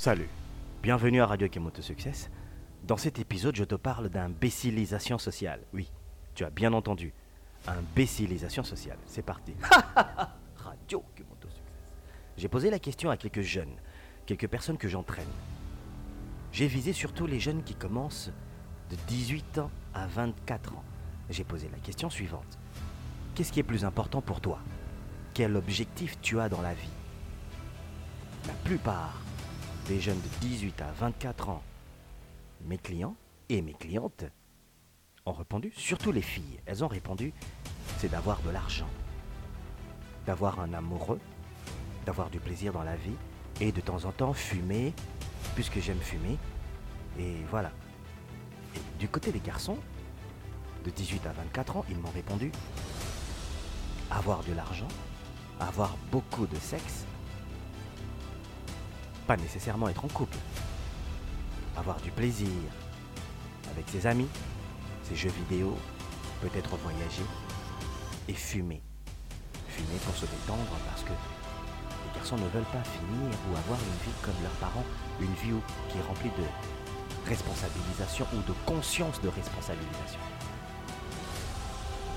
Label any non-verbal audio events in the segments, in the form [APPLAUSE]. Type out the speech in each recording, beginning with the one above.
Salut, bienvenue à Radio Kemoto Success. Dans cet épisode, je te parle d'imbécilisation sociale. Oui, tu as bien entendu, imbécilisation sociale. C'est parti. [LAUGHS] Radio Kemoto Success. J'ai posé la question à quelques jeunes, quelques personnes que j'entraîne. J'ai visé surtout les jeunes qui commencent de 18 ans à 24 ans. J'ai posé la question suivante. Qu'est-ce qui est plus important pour toi? Quel objectif tu as dans la vie? La plupart des jeunes de 18 à 24 ans, mes clients et mes clientes, ont répondu, surtout les filles, elles ont répondu, c'est d'avoir de l'argent, d'avoir un amoureux, d'avoir du plaisir dans la vie et de temps en temps fumer, puisque j'aime fumer. Et voilà. Et du côté des garçons, de 18 à 24 ans, ils m'ont répondu avoir de l'argent, avoir beaucoup de sexe, pas nécessairement être en couple, avoir du plaisir avec ses amis, ses jeux vidéo, peut-être voyager et fumer. Fumer pour se détendre parce que les garçons ne veulent pas finir ou avoir une vie comme leurs parents, une vie qui est remplie de responsabilisation ou de conscience de responsabilisation.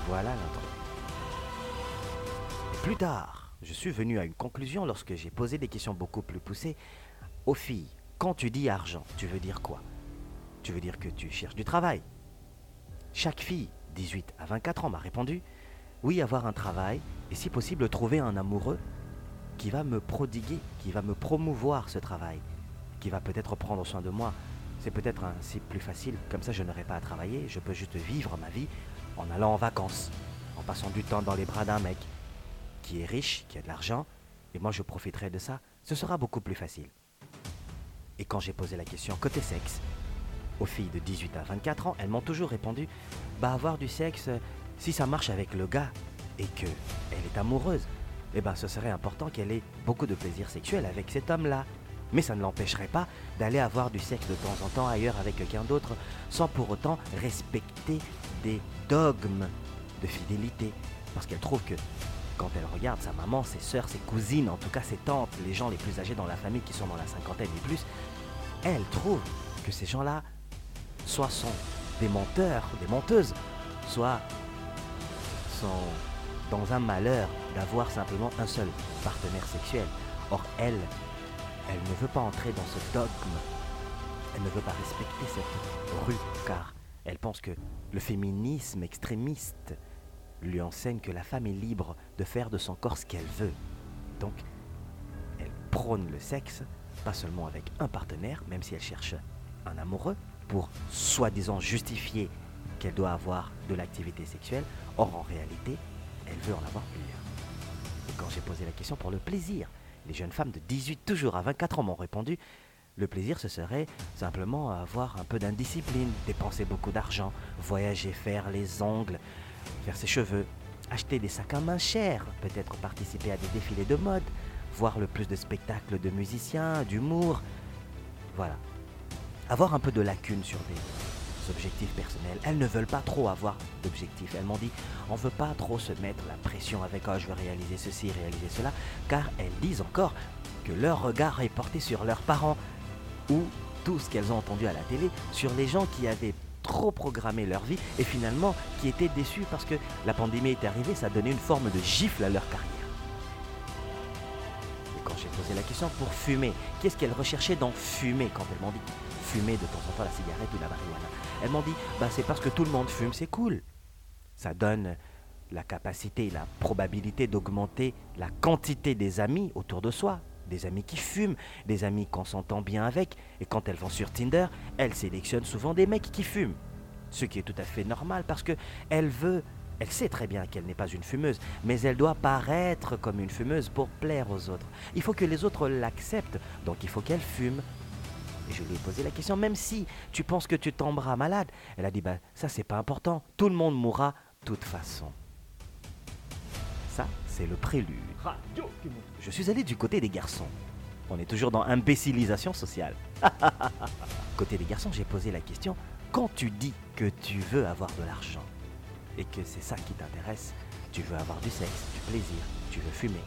Voilà l'intro. Plus tard, je suis venu à une conclusion lorsque j'ai posé des questions beaucoup plus poussées. Aux filles. Quand tu dis argent, tu veux dire quoi? Tu veux dire que tu cherches du travail? Chaque fille, 18 à 24 ans, m'a répondu oui, avoir un travail et si possible trouver un amoureux qui va me prodiguer, qui va me promouvoir ce travail, qui va peut-être prendre soin de moi. C'est peut-être ainsi plus facile, comme ça je n'aurai pas à travailler, je peux juste vivre ma vie en allant en vacances, en passant du temps dans les bras d'un mec qui est riche, qui a de l'argent, et moi je profiterai de ça, ce sera beaucoup plus facile. Et quand j'ai posé la question côté sexe, aux filles de 18 à 24 ans, elles m'ont toujours répondu Bah, avoir du sexe, si ça marche avec le gars et que elle est amoureuse, eh ben ce serait important qu'elle ait beaucoup de plaisir sexuel avec cet homme-là. Mais ça ne l'empêcherait pas d'aller avoir du sexe de temps en temps ailleurs avec quelqu'un d'autre, sans pour autant respecter des dogmes de fidélité. Parce qu'elle trouve que quand elle regarde sa maman, ses sœurs, ses cousines, en tout cas ses tantes, les gens les plus âgés dans la famille qui sont dans la cinquantaine et plus, elle trouve que ces gens-là, soit sont des menteurs, des menteuses, soit sont dans un malheur d'avoir simplement un seul partenaire sexuel. Or, elle, elle ne veut pas entrer dans ce dogme. Elle ne veut pas respecter cette rue, car elle pense que le féminisme extrémiste lui enseigne que la femme est libre de faire de son corps ce qu'elle veut. Donc, elle prône le sexe, pas seulement avec un partenaire, même si elle cherche un amoureux, pour soi-disant justifier qu'elle doit avoir de l'activité sexuelle. Or, en réalité, elle veut en avoir plusieurs. Et quand j'ai posé la question pour le plaisir, les jeunes femmes de 18 toujours à 24 ans m'ont répondu le plaisir, ce serait simplement avoir un peu d'indiscipline, dépenser beaucoup d'argent, voyager, faire les ongles, faire ses cheveux, acheter des sacs à main chers, peut-être participer à des défilés de mode, voir le plus de spectacles de musiciens, d'humour. Voilà. Avoir un peu de lacune sur des objectifs personnels. Elles ne veulent pas trop avoir d'objectifs. Elles m'ont dit, on ne veut pas trop se mettre la pression avec, oh, je veux réaliser ceci, réaliser cela, car elles disent encore que leur regard est porté sur leurs parents ou tout ce qu'elles ont entendu à la télé sur les gens qui avaient trop programmé leur vie et finalement qui étaient déçus parce que la pandémie est arrivée, ça donnait une forme de gifle à leur carrière. Et quand j'ai posé la question pour fumer, qu'est-ce qu'elles recherchaient dans fumer quand elles m'ont dit fumer de temps en temps la cigarette ou la marijuana Elles m'ont dit, bah c'est parce que tout le monde fume, c'est cool. Ça donne la capacité, la probabilité d'augmenter la quantité des amis autour de soi. Des amis qui fument, des amis qu'on s'entend bien avec. Et quand elles vont sur Tinder, elles sélectionnent souvent des mecs qui fument. Ce qui est tout à fait normal parce que elle veut, elle sait très bien qu'elle n'est pas une fumeuse, mais elle doit paraître comme une fumeuse pour plaire aux autres. Il faut que les autres l'acceptent, donc il faut qu'elle fume. Et je lui ai posé la question, même si tu penses que tu tomberas malade, elle a dit, bah ça c'est pas important, tout le monde mourra de toute façon. Ça, c'est le prélude. Je suis allé du côté des garçons. On est toujours dans imbécilisation sociale. [LAUGHS] côté des garçons, j'ai posé la question quand tu dis que tu veux avoir de l'argent et que c'est ça qui t'intéresse, tu veux avoir du sexe, du plaisir, tu veux fumer.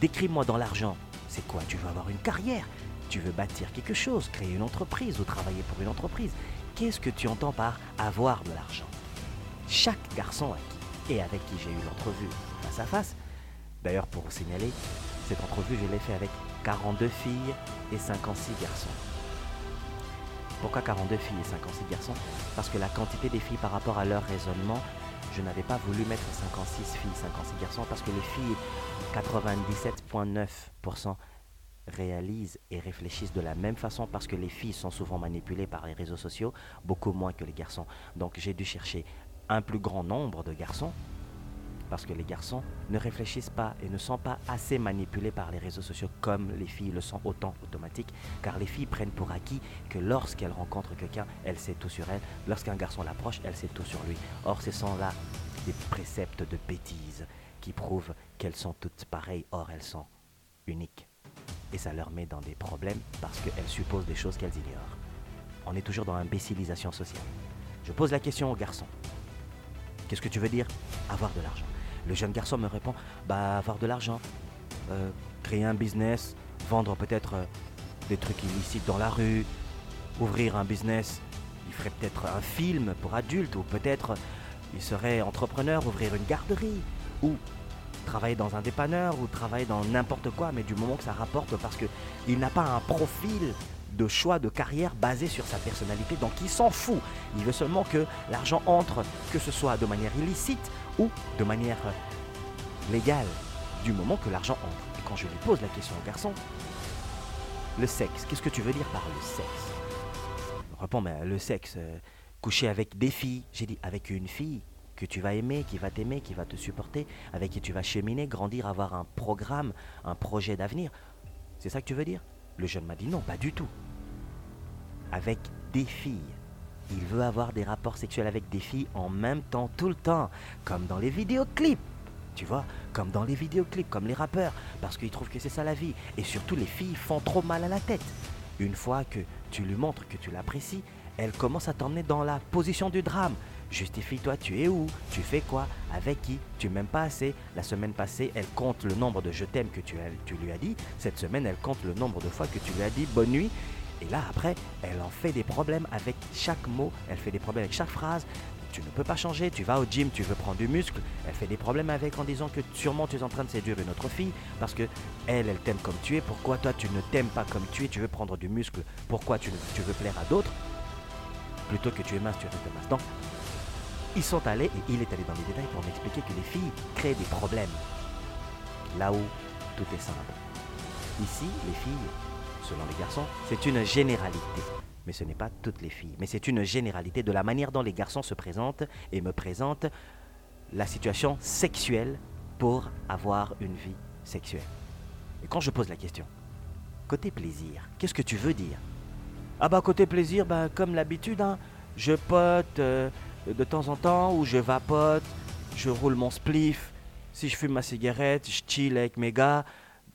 Décris-moi dans l'argent, c'est quoi? Tu veux avoir une carrière? Tu veux bâtir quelque chose, créer une entreprise ou travailler pour une entreprise? Qu'est-ce que tu entends par avoir de l'argent? Chaque garçon à qui et avec qui j'ai eu l'entrevue face à face, d'ailleurs pour vous signaler, cette entrevue je l'ai fait avec 42 filles et 56 garçons. Pourquoi 42 filles et 56 garçons? Parce que la quantité des filles par rapport à leur raisonnement, je n'avais pas voulu mettre 56 filles, 56 garçons, parce que les filles, 97,9% réalisent et réfléchissent de la même façon parce que les filles sont souvent manipulées par les réseaux sociaux, beaucoup moins que les garçons. Donc j'ai dû chercher un plus grand nombre de garçons parce que les garçons ne réfléchissent pas et ne sont pas assez manipulés par les réseaux sociaux comme les filles le sont autant automatique, car les filles prennent pour acquis que lorsqu'elles rencontrent quelqu'un, elle sait tout sur elle, lorsqu'un garçon l'approche, elle sait tout sur lui. Or, ce sont là des préceptes de bêtises qui prouvent qu'elles sont toutes pareilles, or elles sont uniques. Et ça leur met dans des problèmes parce qu'elles supposent des choses qu'elles ignorent. On est toujours dans l'imbécilisation sociale. Je pose la question aux garçons. Qu'est-ce que tu veux dire? Avoir de l'argent. Le jeune garçon me répond, bah avoir de l'argent, euh, créer un business, vendre peut-être euh, des trucs illicites dans la rue, ouvrir un business, il ferait peut-être un film pour adultes, ou peut-être il serait entrepreneur, ouvrir une garderie, ou travailler dans un dépanneur, ou travailler dans n'importe quoi, mais du moment que ça rapporte, parce qu'il n'a pas un profil de choix de carrière basé sur sa personnalité. Donc il s'en fout. Il veut seulement que l'argent entre, que ce soit de manière illicite ou de manière légale, du moment que l'argent entre. Et quand je lui pose la question au garçon, le sexe, qu'est-ce que tu veux dire par le sexe? Répond, mais le sexe, euh, coucher avec des filles. J'ai dit, avec une fille que tu vas aimer, qui va t'aimer, qui va te supporter, avec qui tu vas cheminer, grandir, avoir un programme, un projet d'avenir. C'est ça que tu veux dire? Le jeune m'a dit non, pas du tout avec des filles. Il veut avoir des rapports sexuels avec des filles en même temps, tout le temps, comme dans les vidéoclips. Tu vois, comme dans les vidéoclips, comme les rappeurs, parce qu'il trouve que c'est ça la vie. Et surtout, les filles font trop mal à la tête. Une fois que tu lui montres que tu l'apprécies, elle commence à t'emmener dans la position du drame. Justifie-toi, tu es où? Tu fais quoi? Avec qui? Tu m'aimes pas assez La semaine passée, elle compte le nombre de je t'aime que tu lui as dit. Cette semaine, elle compte le nombre de fois que tu lui as dit bonne nuit. Et là, après, elle en fait des problèmes avec chaque mot, elle fait des problèmes avec chaque phrase. Tu ne peux pas changer, tu vas au gym, tu veux prendre du muscle. Elle fait des problèmes avec en disant que sûrement tu es en train de séduire une autre fille parce que elle, elle t'aime comme tu es. Pourquoi toi tu ne t'aimes pas comme tu es? Tu veux prendre du muscle. Pourquoi tu, veux plaire à d'autres? Plutôt que tu es mince, tu restes mince. Donc, ils sont allés et il est allé dans les détails pour m'expliquer que les filles créent des problèmes là où tout est simple. Ici, les filles selon les garçons, c'est une généralité. Mais ce n'est pas toutes les filles. Mais c'est une généralité de la manière dont les garçons se présentent et me présentent la situation sexuelle pour avoir une vie sexuelle. Et quand je pose la question, côté plaisir, qu'est-ce que tu veux dire? Ah bah côté plaisir, bah, comme l'habitude, hein, je pote euh, de temps en temps ou je vapote, je roule mon spliff, si je fume ma cigarette, je chill avec mes gars,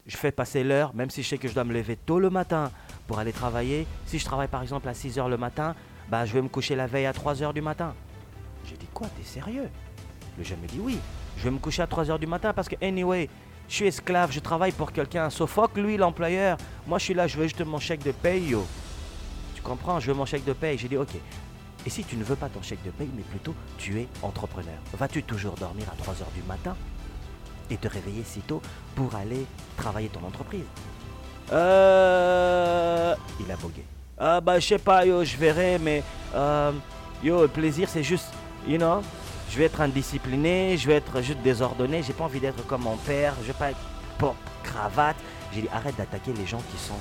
je fais passer l'heure, même si je sais que je dois me lever tôt le matin pour aller travailler. Si je travaille par exemple à 6 h le matin, bah, je vais me coucher la veille à 3 h du matin. J'ai dit quoi, t'es sérieux? Le jeune me dit oui, je vais me coucher à 3 h du matin parce que, anyway, je suis esclave, je travaille pour quelqu'un. Sophocle, lui, l'employeur. Moi, je suis là, je veux juste mon chèque de paye, yo. Tu comprends? Je veux mon chèque de paye. J'ai dit, ok. Et si tu ne veux pas ton chèque de paye, mais plutôt tu es entrepreneur, vas-tu toujours dormir à 3 h du matin? Et te réveiller si tôt pour aller travailler ton entreprise Euh. Il a bogué. Ah bah je sais pas, yo, je verrai, mais euh, yo, le plaisir c'est juste, you know, je vais être indiscipliné, je vais être juste désordonné, j'ai pas envie d'être comme mon père, je vais pas être pour cravate. J'ai dit arrête d'attaquer les gens qui sont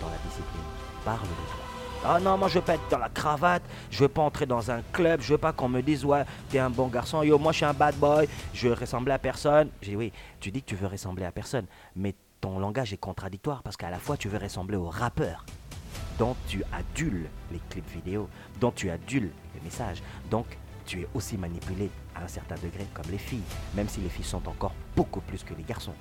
dans la discipline. Parle de toi. Ah non, moi je veux pas être dans la cravate, je veux pas entrer dans un club, je veux pas qu'on me dise ouais, t'es un bon garçon, yo, moi je suis un bad boy, je veux ressembler à personne. J'ai dit oui, tu dis que tu veux ressembler à personne, mais ton langage est contradictoire parce qu'à la fois tu veux ressembler au rappeur dont tu adules les clips vidéo, dont tu adules les messages. Donc tu es aussi manipulé à un certain degré comme les filles, même si les filles sont encore beaucoup plus que les garçons.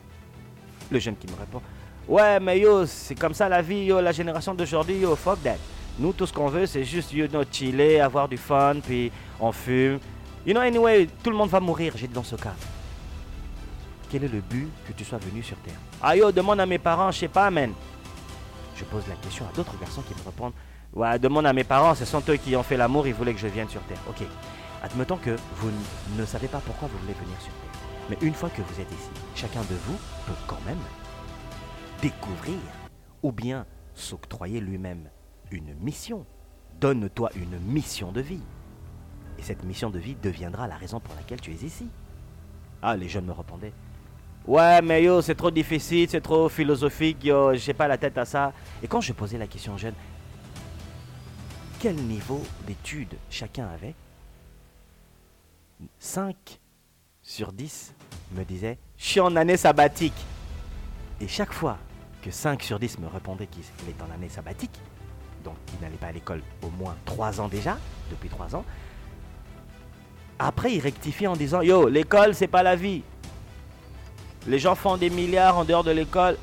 Le jeune qui me répond Ouais, mais yo, c'est comme ça la vie, yo, la génération d'aujourd'hui, yo, fuck that. Nous, tout ce qu'on veut, c'est juste, you know, chiller, avoir du fun, puis on fume. You know, anyway, tout le monde va mourir, j'ai dit dans ce cas. Quel est le but que tu sois venu sur Terre? Ah demande à mes parents, je sais pas, man. Je pose la question à d'autres garçons qui me répondent Ouais, demande à mes parents, ce sont eux qui ont fait l'amour, ils voulaient que je vienne sur Terre. Ok. Admettons que vous ne savez pas pourquoi vous voulez venir sur Terre. Mais une fois que vous êtes ici, chacun de vous peut quand même découvrir ou bien s'octroyer lui-même mission. Donne-toi une mission de vie. Et cette mission de vie deviendra la raison pour laquelle tu es ici. Ah, les jeunes me répondaient. Ouais, mais yo, c'est trop difficile, c'est trop philosophique, yo, j'ai pas la tête à ça. Et quand je posais la question aux jeunes, quel niveau d'études chacun avait? 5 sur 10 me disaient Je suis en année sabbatique. Et chaque fois que 5 sur 10 me répondaient qu'il est en année sabbatique, donc il n'allait pas à l'école au moins 3 ans déjà, depuis 3 ans, après il rectifie en disant Yo, l'école c'est pas la vie. Les gens font des milliards en dehors de l'école.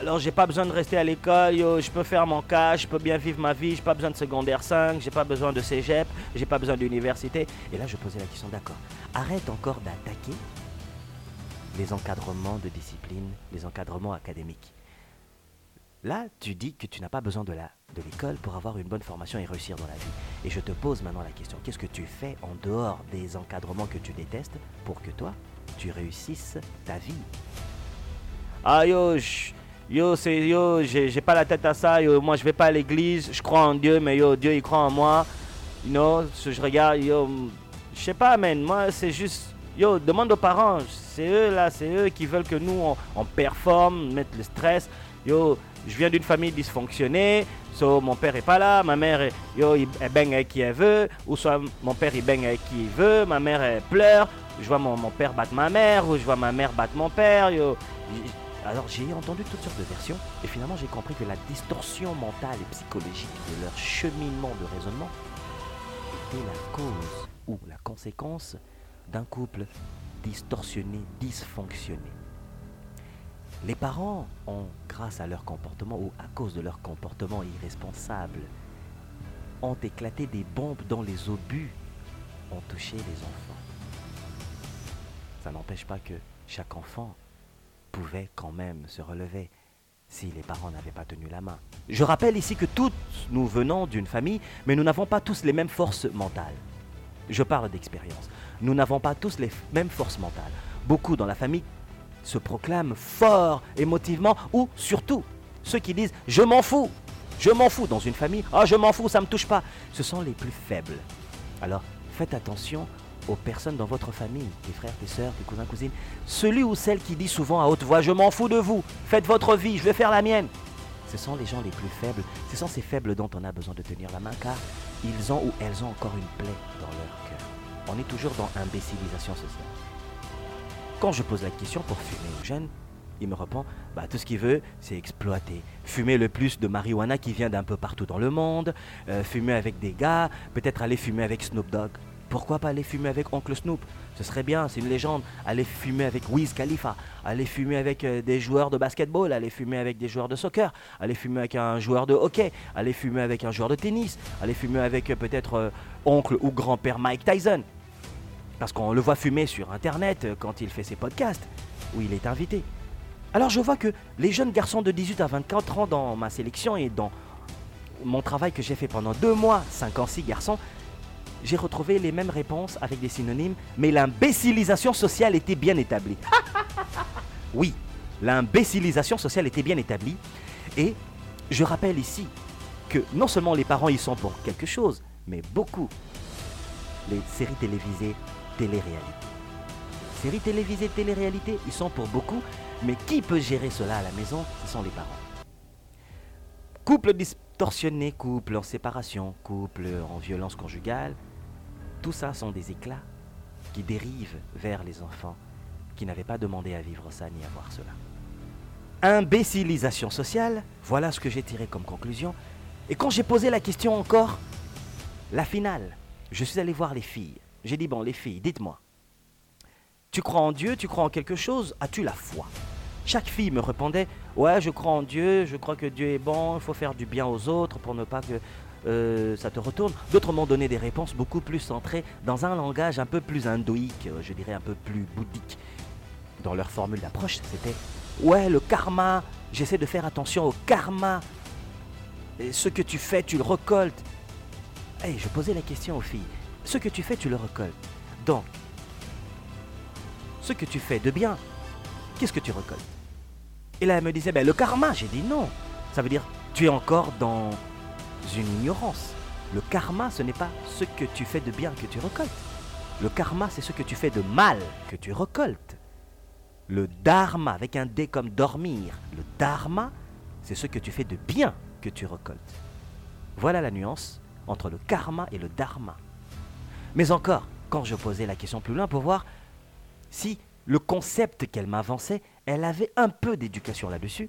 Alors j'ai pas besoin de rester à l'école, yo, je peux faire mon cas, je peux bien vivre ma vie, j'ai pas besoin de secondaire 5, j'ai pas besoin de cégep, j'ai pas besoin d'université. Et là je posais la question, d'accord, arrête encore d'attaquer les encadrements de discipline, les encadrements académiques. Là, tu dis que tu n'as pas besoin de la de l'école pour avoir une bonne formation et réussir dans la vie. Et je te pose maintenant la question, qu'est-ce que tu fais en dehors des encadrements que tu détestes pour que toi, tu réussisses ta vie? Ah yo, yo, c'est yo, j'ai pas la tête à ça, yo, moi je vais pas à l'église, je crois en Dieu, mais yo, Dieu il croit en moi. You know, je regarde, yo, je sais pas, man, moi c'est juste, yo, demande aux parents, c'est eux là, c'est eux qui veulent que nous on, on performe, mettre le stress. Yo, je viens d'une famille dysfonctionnée, so mon père est pas là, ma mère, yo, elle baigne avec qui elle veut, ou soit mon père il baigne avec qui il veut, ma mère elle pleure, je vois mon, père battre ma mère, ou je vois ma mère battre mon père. Alors j'ai entendu toutes sortes de versions, et finalement j'ai compris que la distorsion mentale et psychologique de leur cheminement de raisonnement était la cause ou la conséquence d'un couple distorsionné, dysfonctionné. Les parents ont, grâce à leur comportement ou à cause de leur comportement irresponsable, ont éclaté des bombes dans les obus, ont touché les enfants ça n'empêche pas que chaque enfant pouvait quand même se relever si les parents n'avaient pas tenu la main. Je rappelle ici que tous nous venons d'une famille, mais nous n'avons pas tous les mêmes forces mentales. Je parle d'expérience. Nous n'avons pas tous les mêmes forces mentales. Beaucoup dans la famille se proclament forts émotivement, ou surtout ceux qui disent ⁇ je m'en fous !⁇ Je m'en fous dans une famille, ⁇ ah je m'en fous, ça ne me touche pas ⁇ Ce sont les plus faibles. Alors faites attention aux personnes dans votre famille, tes frères, tes sœurs, tes cousins, cousines. Celui ou celle qui dit souvent à haute voix Je m'en fous de vous, faites votre vie, je vais faire la mienne. Ce sont les gens les plus faibles, ce sont ces faibles dont on a besoin de tenir la main car ils ont ou elles ont encore une plaie dans leur cœur. On est toujours dans imbécilisation sociale. Quand je pose la question pour fumer aux jeunes, il me répond bah, tout ce qu'il veut, c'est exploiter. Fumer le plus de marijuana qui vient d'un peu partout dans le monde, euh, fumer avec des gars, peut-être aller fumer avec Snoop Dogg. Pourquoi pas aller fumer avec Oncle Snoop? Ce serait bien, c'est une légende. Aller fumer avec Wiz Khalifa, aller fumer avec euh, des joueurs de basketball, aller fumer avec des joueurs de soccer, aller fumer avec un joueur de hockey, aller fumer avec un joueur de tennis, aller fumer avec euh, peut-être oncle ou grand-père Mike Tyson. Parce qu'on le voit fumer sur Internet quand il fait ses podcasts, où il est invité. Alors je vois que les jeunes garçons de 18 à 24 ans dans ma sélection et dans mon travail que j'ai fait pendant deux mois, 5 ans, 6 garçons, j'ai retrouvé les mêmes réponses avec des synonymes, mais l'imbécilisation sociale était bien établie. [LAUGHS] oui, l'imbécilisation sociale était bien établie. Et je rappelle ici que non seulement les parents y sont pour quelque chose, mais beaucoup. Les séries télévisées, télé-réalité. Séries télévisées, télé-réalité, ils sont pour beaucoup, mais qui peut gérer cela à la maison? Ce sont les parents. Couple distorsionné, couple en séparation, couple en violence conjugale, tout ça sont des éclats qui dérivent vers les enfants qui n'avaient pas demandé à vivre ça ni à voir cela. Imbécilisation sociale, voilà ce que j'ai tiré comme conclusion. Et quand j'ai posé la question encore, la finale, je suis allé voir les filles. J'ai dit, bon, les filles, dites-moi, tu crois en Dieu, tu crois en quelque chose, as-tu la foi? Chaque fille me répondait, ouais, je crois en Dieu, je crois que Dieu est bon, il faut faire du bien aux autres pour ne pas que euh, ça te retourne. D'autres m'ont donné des réponses beaucoup plus centrées dans un langage un peu plus hindoïque, euh, je dirais un peu plus bouddhique. Dans leur formule d'approche, c'était Ouais, le karma, j'essaie de faire attention au karma Et ce que tu fais, tu le récoltes. Hey, je posais la question aux filles. Ce que tu fais, tu le récoltes. Donc, ce que tu fais de bien, qu'est-ce que tu récoltes? Et là, elle me disait, ben, le karma. J'ai dit non. Ça veut dire, tu es encore dans une ignorance. Le karma, ce n'est pas ce que tu fais de bien que tu récoltes. Le karma, c'est ce que tu fais de mal que tu récoltes. Le dharma, avec un D comme dormir, le dharma, c'est ce que tu fais de bien que tu récoltes. Voilà la nuance entre le karma et le dharma. Mais encore, quand je posais la question plus loin pour voir si le concept qu'elle m'avançait, elle avait un peu d'éducation là-dessus,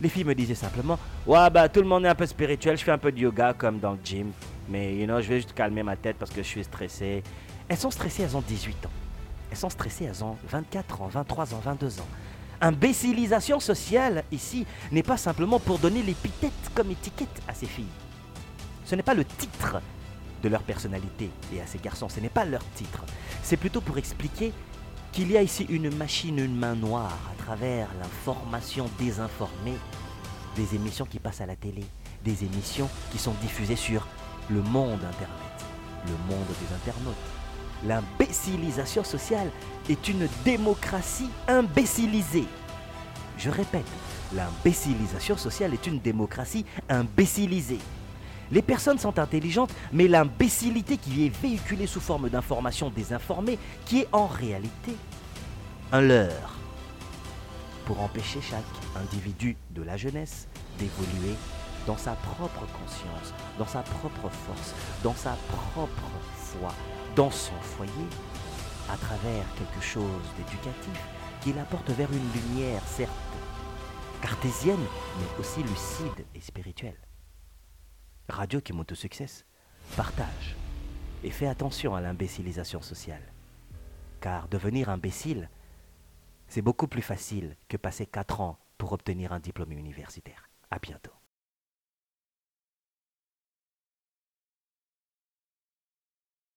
les filles me disaient simplement Ouais, bah tout le monde est un peu spirituel, je fais un peu de yoga comme dans le gym, mais you know, je vais juste calmer ma tête parce que je suis stressé. Elles sont stressées, elles ont 18 ans. Elles sont stressées, elles ont 24 ans, 23 ans, 22 ans. Imbécilisation sociale ici n'est pas simplement pour donner l'épithète comme étiquette à ces filles. Ce n'est pas le titre de leur personnalité et à ces garçons, ce n'est pas leur titre. C'est plutôt pour expliquer qu'il y a ici une machine, une main noire à travers l'information désinformée des émissions qui passent à la télé, des émissions qui sont diffusées sur le monde Internet, le monde des internautes. L'imbécilisation sociale est une démocratie imbécilisée. Je répète, l'imbécilisation sociale est une démocratie imbécilisée. Les personnes sont intelligentes, mais l'imbécilité qui est véhiculée sous forme d'informations désinformées, qui est en réalité un leurre, pour empêcher chaque individu de la jeunesse d'évoluer dans sa propre conscience, dans sa propre force, dans sa propre foi, dans son foyer, à travers quelque chose d'éducatif qui l'apporte vers une lumière, certes cartésienne, mais aussi lucide et spirituelle. Radio qui monte au succès, partage et fais attention à l'imbécilisation sociale. Car devenir imbécile, c'est beaucoup plus facile que passer 4 ans pour obtenir un diplôme universitaire. À bientôt.